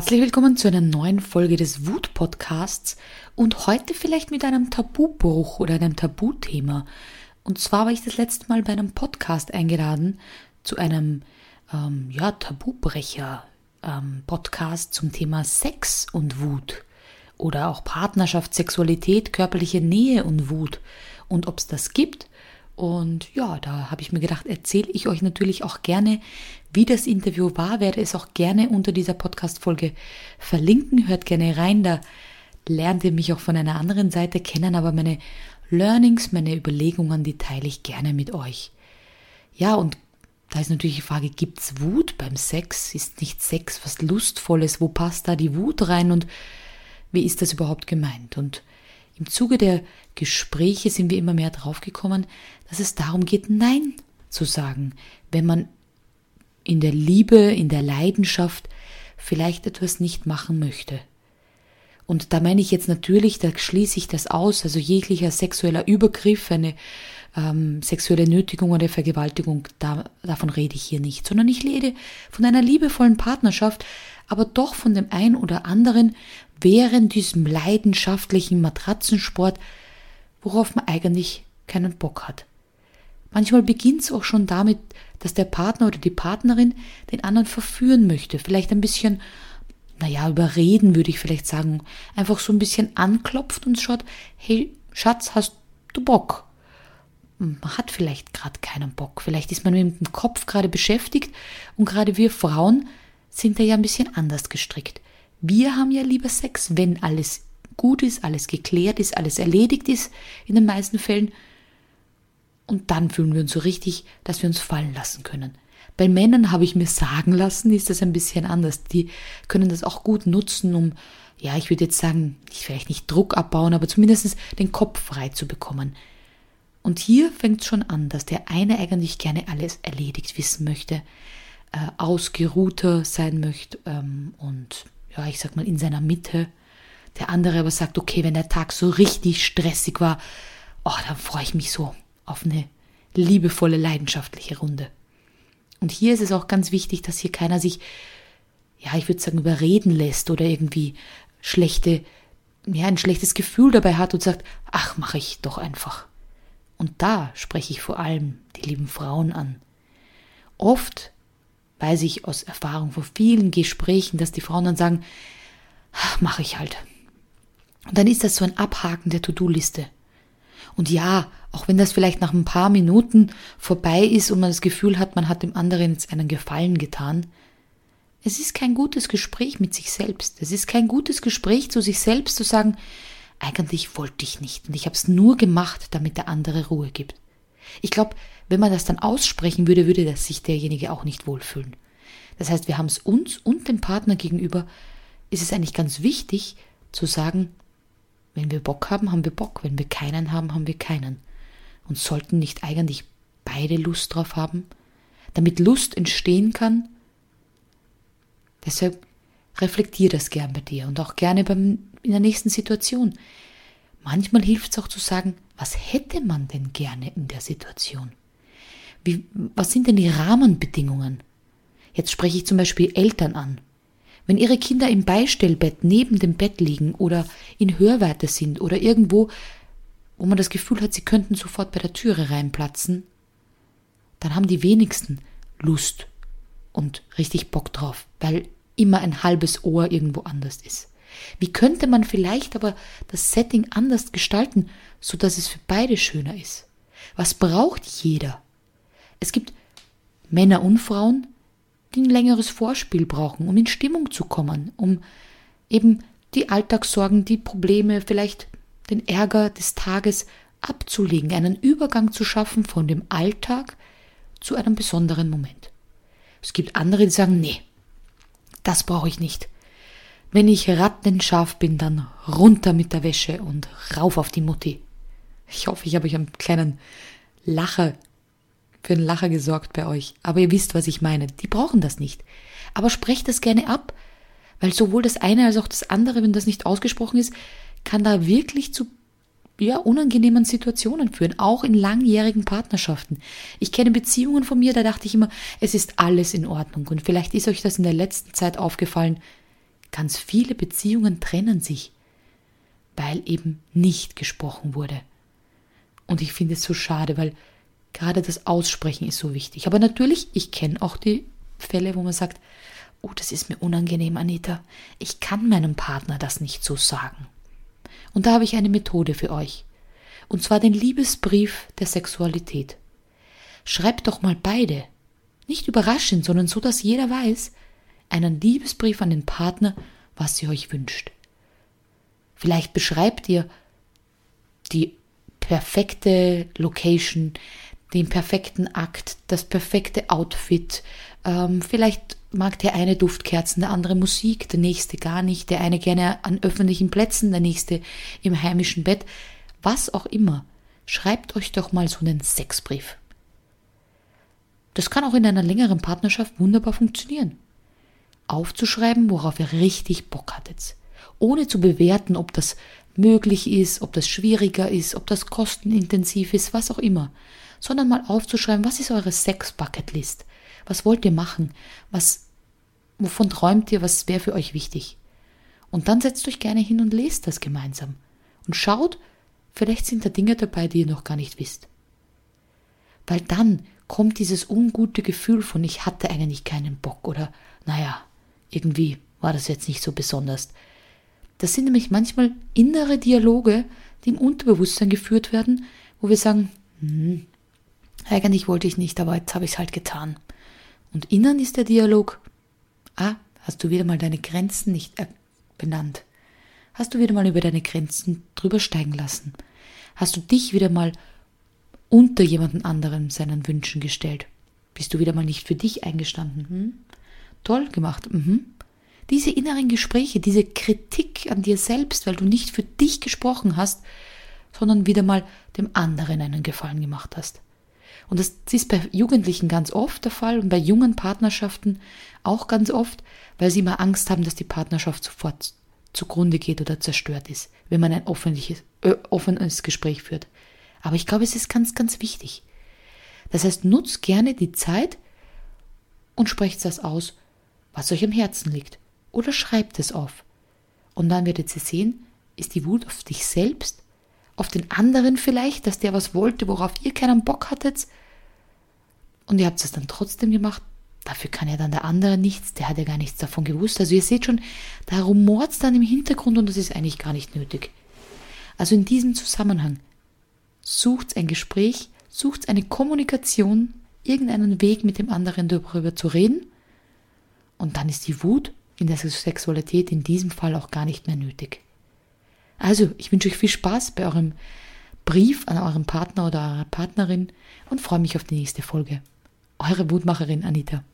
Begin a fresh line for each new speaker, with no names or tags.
Herzlich willkommen zu einer neuen Folge des Wut-Podcasts und heute vielleicht mit einem Tabubruch oder einem Tabuthema. Und zwar war ich das letzte Mal bei einem Podcast eingeladen zu einem ähm, ja, Tabubrecher-Podcast ähm, zum Thema Sex und Wut oder auch Partnerschaft, Sexualität, körperliche Nähe und Wut und ob es das gibt und ja, da habe ich mir gedacht, erzähle ich euch natürlich auch gerne, wie das Interview war, werde es auch gerne unter dieser Podcast-Folge verlinken. Hört gerne rein, da lernt ihr mich auch von einer anderen Seite kennen, aber meine Learnings, meine Überlegungen, die teile ich gerne mit euch. Ja, und da ist natürlich die Frage, gibt's Wut beim Sex? Ist nicht Sex was Lustvolles? Wo passt da die Wut rein und wie ist das überhaupt gemeint? Und im Zuge der Gespräche sind wir immer mehr draufgekommen, dass es darum geht, Nein zu sagen, wenn man in der Liebe, in der Leidenschaft vielleicht etwas nicht machen möchte. Und da meine ich jetzt natürlich, da schließe ich das aus, also jeglicher sexueller Übergriff, eine ähm, sexuelle Nötigung oder Vergewaltigung, da, davon rede ich hier nicht, sondern ich rede von einer liebevollen Partnerschaft, aber doch von dem einen oder anderen während diesem leidenschaftlichen Matratzensport, worauf man eigentlich keinen Bock hat. Manchmal beginnt es auch schon damit, dass der Partner oder die Partnerin den anderen verführen möchte, vielleicht ein bisschen, naja, überreden würde ich vielleicht sagen, einfach so ein bisschen anklopft und schaut, hey Schatz, hast du Bock? Man hat vielleicht gerade keinen Bock, vielleicht ist man mit dem Kopf gerade beschäftigt und gerade wir Frauen sind da ja ein bisschen anders gestrickt. Wir haben ja lieber Sex, wenn alles gut ist, alles geklärt ist, alles erledigt ist, in den meisten Fällen. Und dann fühlen wir uns so richtig, dass wir uns fallen lassen können. Bei Männern habe ich mir sagen lassen, ist das ein bisschen anders. Die können das auch gut nutzen, um, ja, ich würde jetzt sagen, vielleicht nicht Druck abbauen, aber zumindest den Kopf frei zu bekommen. Und hier fängt es schon an, dass der eine eigentlich gerne alles erledigt wissen möchte, äh, ausgeruhter sein möchte ähm, und ja, ich sag mal, in seiner Mitte. Der andere aber sagt, okay, wenn der Tag so richtig stressig war, oh, dann freue ich mich so auf eine liebevolle, leidenschaftliche Runde. Und hier ist es auch ganz wichtig, dass hier keiner sich, ja, ich würde sagen, überreden lässt oder irgendwie schlechte, ja, ein schlechtes Gefühl dabei hat und sagt, ach, mache ich doch einfach. Und da spreche ich vor allem die lieben Frauen an. Oft weiß ich aus Erfahrung von vielen Gesprächen, dass die Frauen dann sagen, mache ich halt. Und dann ist das so ein Abhaken der To-Do-Liste. Und ja, auch wenn das vielleicht nach ein paar Minuten vorbei ist und man das Gefühl hat, man hat dem anderen jetzt einen Gefallen getan, es ist kein gutes Gespräch mit sich selbst. Es ist kein gutes Gespräch zu sich selbst zu sagen, eigentlich wollte ich nicht und ich habe es nur gemacht, damit der andere Ruhe gibt. Ich glaube, wenn man das dann aussprechen würde, würde das sich derjenige auch nicht wohlfühlen. Das heißt, wir haben es uns und dem Partner gegenüber, ist es eigentlich ganz wichtig zu sagen, wenn wir Bock haben, haben wir Bock, wenn wir keinen haben, haben wir keinen. Und sollten nicht eigentlich beide Lust drauf haben, damit Lust entstehen kann? Deshalb reflektier das gern bei dir und auch gerne beim, in der nächsten Situation. Manchmal hilft es auch zu sagen, was hätte man denn gerne in der Situation? Wie, was sind denn die Rahmenbedingungen? Jetzt spreche ich zum Beispiel Eltern an. Wenn ihre Kinder im Beistellbett neben dem Bett liegen oder in Hörweite sind oder irgendwo, wo man das Gefühl hat, sie könnten sofort bei der Türe reinplatzen, dann haben die wenigsten Lust und richtig Bock drauf, weil immer ein halbes Ohr irgendwo anders ist. Wie könnte man vielleicht aber das Setting anders gestalten, so dass es für beide schöner ist? Was braucht jeder? Es gibt Männer und Frauen, die ein längeres Vorspiel brauchen, um in Stimmung zu kommen, um eben die Alltagssorgen, die Probleme, vielleicht den Ärger des Tages abzulegen, einen Übergang zu schaffen von dem Alltag zu einem besonderen Moment. Es gibt andere, die sagen, nee, das brauche ich nicht. Wenn ich rattenscharf bin, dann runter mit der Wäsche und rauf auf die Mutti. Ich hoffe, ich habe euch einen kleinen Lacher, für einen Lacher gesorgt bei euch. Aber ihr wisst, was ich meine. Die brauchen das nicht. Aber sprecht das gerne ab, weil sowohl das eine als auch das andere, wenn das nicht ausgesprochen ist, kann da wirklich zu ja, unangenehmen Situationen führen, auch in langjährigen Partnerschaften. Ich kenne Beziehungen von mir, da dachte ich immer, es ist alles in Ordnung. Und vielleicht ist euch das in der letzten Zeit aufgefallen, Ganz viele Beziehungen trennen sich, weil eben nicht gesprochen wurde. Und ich finde es so schade, weil gerade das Aussprechen ist so wichtig. Aber natürlich, ich kenne auch die Fälle, wo man sagt, oh, das ist mir unangenehm, Anita. Ich kann meinem Partner das nicht so sagen. Und da habe ich eine Methode für euch. Und zwar den Liebesbrief der Sexualität. Schreibt doch mal beide. Nicht überraschend, sondern so, dass jeder weiß, einen Liebesbrief an den Partner, was ihr euch wünscht. Vielleicht beschreibt ihr die perfekte Location, den perfekten Akt, das perfekte Outfit. Ähm, vielleicht mag der eine Duftkerzen, der andere Musik, der nächste gar nicht, der eine gerne an öffentlichen Plätzen, der nächste im heimischen Bett. Was auch immer. Schreibt euch doch mal so einen Sexbrief. Das kann auch in einer längeren Partnerschaft wunderbar funktionieren. Aufzuschreiben, worauf ihr richtig Bock hattet. Ohne zu bewerten, ob das möglich ist, ob das schwieriger ist, ob das kostenintensiv ist, was auch immer. Sondern mal aufzuschreiben, was ist eure Sex-Bucket-List? Was wollt ihr machen? Was, wovon träumt ihr? Was wäre für euch wichtig? Und dann setzt euch gerne hin und lest das gemeinsam. Und schaut, vielleicht sind da Dinge dabei, die ihr noch gar nicht wisst. Weil dann kommt dieses ungute Gefühl von, ich hatte eigentlich keinen Bock oder, naja, irgendwie war das jetzt nicht so besonders. Das sind nämlich manchmal innere Dialoge, die im Unterbewusstsein geführt werden, wo wir sagen, hm, eigentlich wollte ich nicht, aber jetzt habe ich es halt getan. Und innen ist der Dialog, ah, hast du wieder mal deine Grenzen nicht benannt? Hast du wieder mal über deine Grenzen drüber steigen lassen? Hast du dich wieder mal unter jemanden anderen seinen Wünschen gestellt? Bist du wieder mal nicht für dich eingestanden? Hm? Toll gemacht. Mhm. Diese inneren Gespräche, diese Kritik an dir selbst, weil du nicht für dich gesprochen hast, sondern wieder mal dem anderen einen Gefallen gemacht hast. Und das ist bei Jugendlichen ganz oft der Fall und bei jungen Partnerschaften auch ganz oft, weil sie immer Angst haben, dass die Partnerschaft sofort zugrunde geht oder zerstört ist, wenn man ein offenliches, äh, offenes Gespräch führt. Aber ich glaube, es ist ganz, ganz wichtig. Das heißt, nutzt gerne die Zeit und sprecht das aus, was euch am Herzen liegt. Oder schreibt es auf. Und dann werdet ihr sehen, ist die Wut auf dich selbst, auf den anderen vielleicht, dass der was wollte, worauf ihr keinen Bock hattet. Und ihr habt es dann trotzdem gemacht. Dafür kann ja dann der andere nichts, der hat ja gar nichts davon gewusst. Also ihr seht schon, da rumort es dann im Hintergrund und das ist eigentlich gar nicht nötig. Also in diesem Zusammenhang, sucht ein Gespräch, sucht eine Kommunikation, irgendeinen Weg mit dem anderen darüber zu reden und dann ist die Wut in der Sexualität in diesem Fall auch gar nicht mehr nötig. Also, ich wünsche euch viel Spaß bei eurem Brief an euren Partner oder eurer Partnerin und freue mich auf die nächste Folge. Eure Wutmacherin Anita.